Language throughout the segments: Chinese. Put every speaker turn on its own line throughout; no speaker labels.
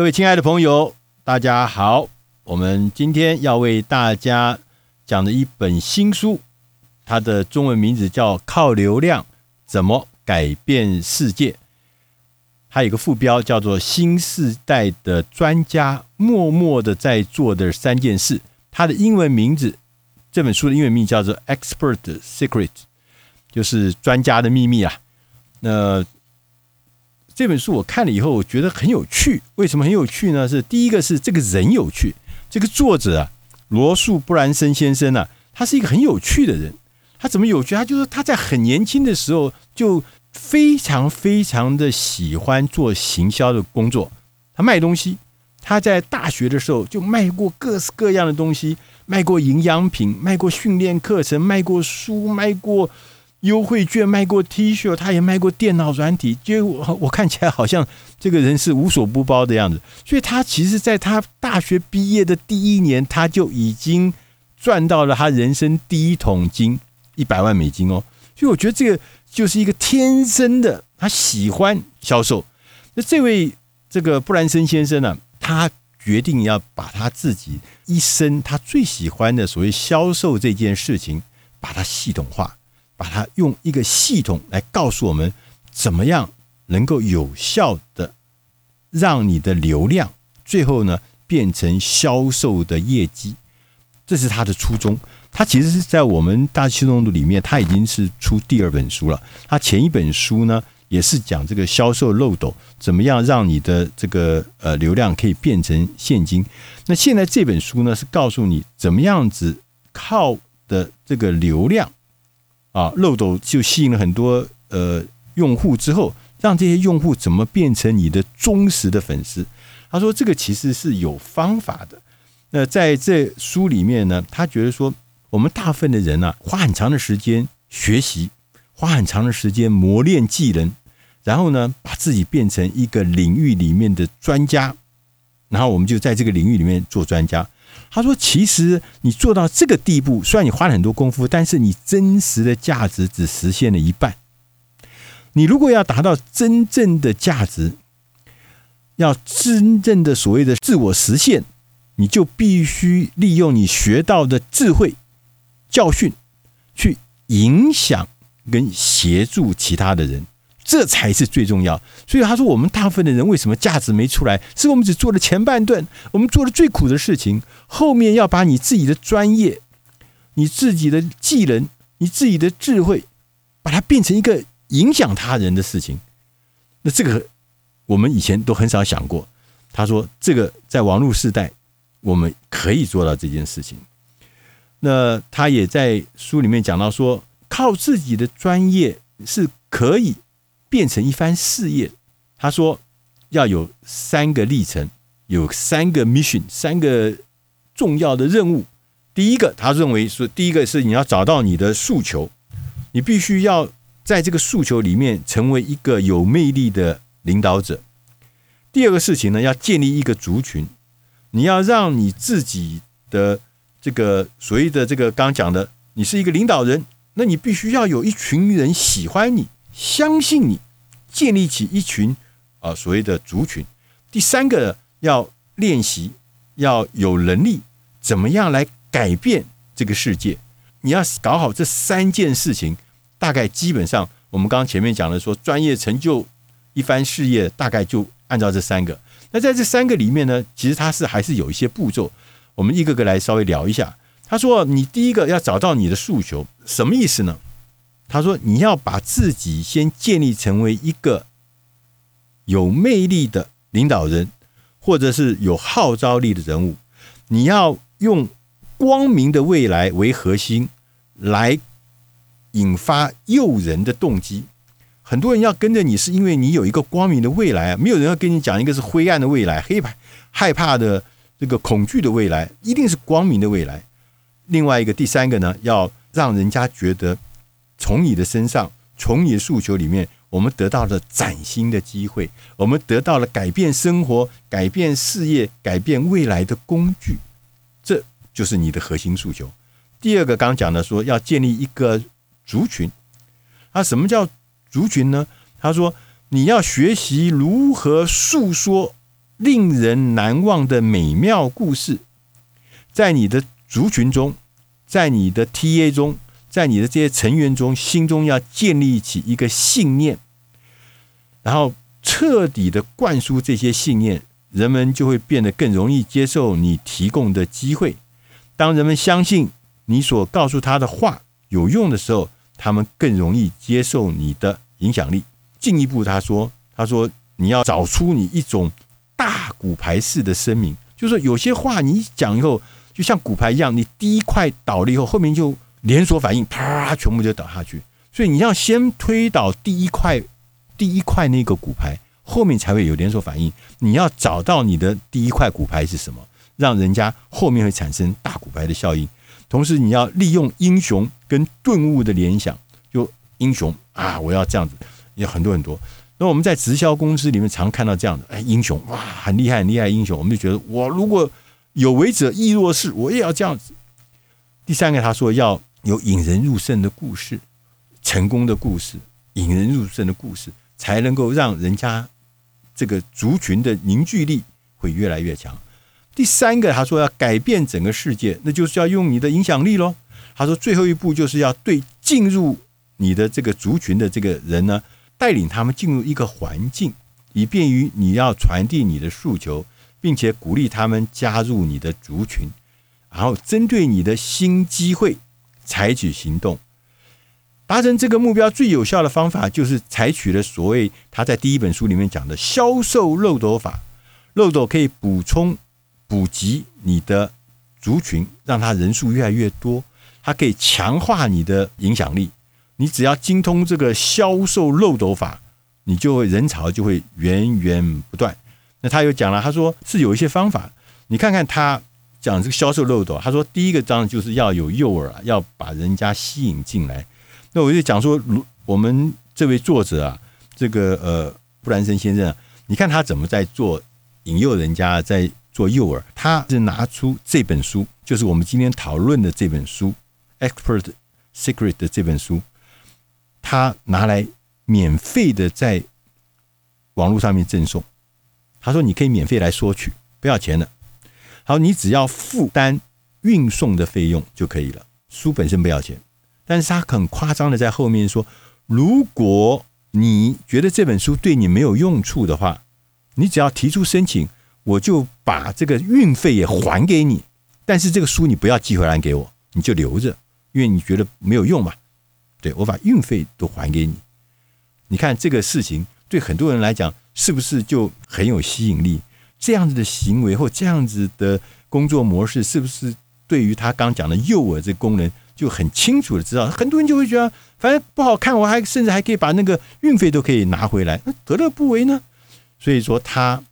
各位亲爱的朋友，大家好。我们今天要为大家讲的一本新书，它的中文名字叫《靠流量怎么改变世界》，还有一个副标叫做“新时代的专家默默的在做的三件事”。它的英文名字，这本书的英文名叫做《Expert Secret》，就是专家的秘密啊。那这本书我看了以后，我觉得很有趣。为什么很有趣呢？是第一个是这个人有趣，这个作者啊，罗素·布兰森先生呢、他是一个很有趣的人。他怎么有趣？他就是他在很年轻的时候就非常非常的喜欢做行销的工作，他卖东西。他在大学的时候就卖过各式各样的东西，卖过营养品，卖过训练课程，卖过书，卖过。优惠券卖过 T 恤，他也卖过电脑软体，就我 我看起来好像这个人是无所不包的样子。所以他其实在他大学毕业的第一年，他就已经赚到了他人生第一桶金，一百万美金哦。所以我觉得这个就是一个天生的，他喜欢销售。那这位这个布兰森先生呢，他决定要把他自己一生他最喜欢的所谓销售这件事情，把它系统化。把它用一个系统来告诉我们，怎么样能够有效的让你的流量最后呢变成销售的业绩，这是他的初衷。他其实是在我们大气动度里面，他已经是出第二本书了。他前一本书呢也是讲这个销售漏斗，怎么样让你的这个呃流量可以变成现金。那现在这本书呢是告诉你怎么样子靠的这个流量。啊，漏斗就吸引了很多呃用户之后，让这些用户怎么变成你的忠实的粉丝？他说这个其实是有方法的。那在这书里面呢，他觉得说我们大部分的人啊，花很长的时间学习，花很长的时间磨练技能，然后呢，把自己变成一个领域里面的专家，然后我们就在这个领域里面做专家。他说：“其实你做到这个地步，虽然你花了很多功夫，但是你真实的价值只实现了一半。你如果要达到真正的价值，要真正的所谓的自我实现，你就必须利用你学到的智慧、教训，去影响跟协助其他的人。”这才是最重要，所以他说，我们大部分的人为什么价值没出来？是我们只做了前半段，我们做了最苦的事情，后面要把你自己的专业、你自己的技能、你自己的智慧，把它变成一个影响他人的事情。那这个我们以前都很少想过。他说，这个在网络时代，我们可以做到这件事情。那他也在书里面讲到说，靠自己的专业是可以。变成一番事业，他说要有三个历程，有三个 mission，三个重要的任务。第一个，他认为说，第一个是你要找到你的诉求，你必须要在这个诉求里面成为一个有魅力的领导者。第二个事情呢，要建立一个族群，你要让你自己的这个所谓的这个刚刚讲的，你是一个领导人，那你必须要有一群人喜欢你。相信你，建立起一群啊所谓的族群。第三个要练习，要有能力，怎么样来改变这个世界？你要搞好这三件事情，大概基本上我们刚刚前面讲的说，专业成就一番事业，大概就按照这三个。那在这三个里面呢，其实它是还是有一些步骤，我们一个个来稍微聊一下。他说，你第一个要找到你的诉求，什么意思呢？他说：“你要把自己先建立成为一个有魅力的领导人，或者是有号召力的人物。你要用光明的未来为核心，来引发诱人的动机。很多人要跟着你，是因为你有一个光明的未来。没有人要跟你讲一个是灰暗的未来，黑怕害怕的这个恐惧的未来，一定是光明的未来。另外一个，第三个呢，要让人家觉得。”从你的身上，从你的诉求里面，我们得到了崭新的机会，我们得到了改变生活、改变事业、改变未来的工具，这就是你的核心诉求。第二个，刚讲的说要建立一个族群，啊，什么叫族群呢？他说你要学习如何诉说令人难忘的美妙故事，在你的族群中，在你的 TA 中，在你的这些成员中，心中要建立起一个信念，然后彻底的灌输这些信念，人们就会变得更容易接受你提供的机会。当人们相信你所告诉他的话有用的时候，他们更容易接受你的影响力。进一步，他说：“他说你要找出你一种。”大骨牌式的声明，就是有些话你讲以后，就像骨牌一样，你第一块倒了以后，后面就连锁反应，啪，全部就倒下去。所以你要先推倒第一块，第一块那个骨牌，后面才会有连锁反应。你要找到你的第一块骨牌是什么，让人家后面会产生大骨牌的效应。同时，你要利用英雄跟顿悟的联想，就英雄啊，我要这样子，有很多很多。那我们在直销公司里面常看到这样的，哎，英雄哇，很厉害，很厉害，英雄，我们就觉得我如果有为者亦若是，我也要这样子。第三个，他说要有引人入胜的故事，成功的故事，引人入胜的故事，才能够让人家这个族群的凝聚力会越来越强。第三个，他说要改变整个世界，那就是要用你的影响力喽。他说最后一步就是要对进入你的这个族群的这个人呢。带领他们进入一个环境，以便于你要传递你的诉求，并且鼓励他们加入你的族群，然后针对你的新机会采取行动。达成这个目标最有效的方法，就是采取了所谓他在第一本书里面讲的销售漏斗法。漏斗可以补充、补给你的族群，让他人数越来越多，它可以强化你的影响力。你只要精通这个销售漏斗法，你就会人潮就会源源不断。那他又讲了，他说是有一些方法。你看看他讲这个销售漏斗，他说第一个章就是要有诱饵，要把人家吸引进来。那我就讲说，如我们这位作者啊，这个呃布兰森先生啊，你看他怎么在做引诱人家，在做诱饵。他是拿出这本书，就是我们今天讨论的这本书《Expert Secret》的这本书。他拿来免费的在网络上面赠送，他说你可以免费来索取，不要钱的。好，你只要负担运送的费用就可以了。书本身不要钱，但是他很夸张的在后面说，如果你觉得这本书对你没有用处的话，你只要提出申请，我就把这个运费也还给你。但是这个书你不要寄回来给我，你就留着，因为你觉得没有用嘛。对，我把运费都还给你，你看这个事情对很多人来讲是不是就很有吸引力？这样子的行为或这样子的工作模式，是不是对于他刚讲的诱饵这功能就很清楚的知道？很多人就会觉得，反正不好看，我还甚至还可以把那个运费都可以拿回来，那何乐不为呢？所以说他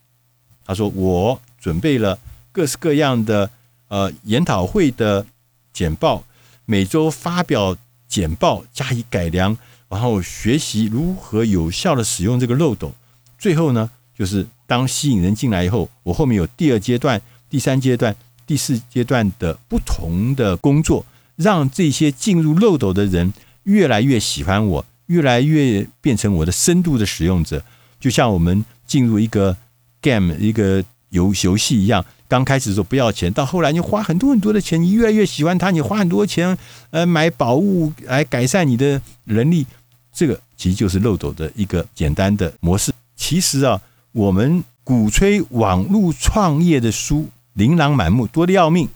他说我准备了各式各样的呃研讨会的简报，每周发表。简报加以改良，然后学习如何有效的使用这个漏斗。最后呢，就是当吸引人进来以后，我后面有第二阶段、第三阶段、第四阶段的不同的工作，让这些进入漏斗的人越来越喜欢我，越来越变成我的深度的使用者。就像我们进入一个 game 一个游游戏一样。刚开始的时候不要钱，到后来你花很多很多的钱，你越来越喜欢它，你花很多钱呃买宝物来改善你的能力，这个其实就是漏斗的一个简单的模式。其实啊，我们鼓吹网络创业的书琳琅满目，多的要命，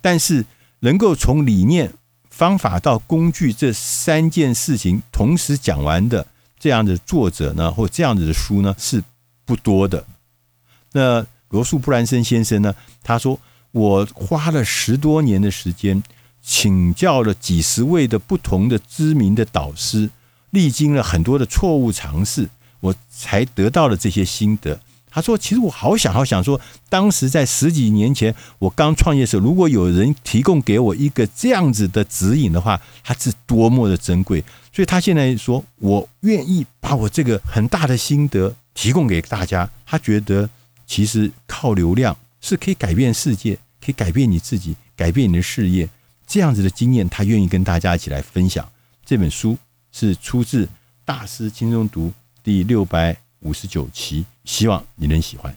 但是能够从理念、方法到工具这三件事情同时讲完的这样的作者呢，或这样子的书呢，是不多的。那。罗素·布兰森先生呢，他说：“我花了十多年的时间，请教了几十位的不同的知名的导师，历经了很多的错误尝试，我才得到了这些心得。”他说：“其实我好想好想说，当时在十几年前我刚创业的时候，如果有人提供给我一个这样子的指引的话，它是多么的珍贵。所以他现在说，我愿意把我这个很大的心得提供给大家。他觉得。”其实靠流量是可以改变世界，可以改变你自己，改变你的事业。这样子的经验，他愿意跟大家一起来分享。这本书是出自《大师轻松读》第六百五十九期，希望你能喜欢。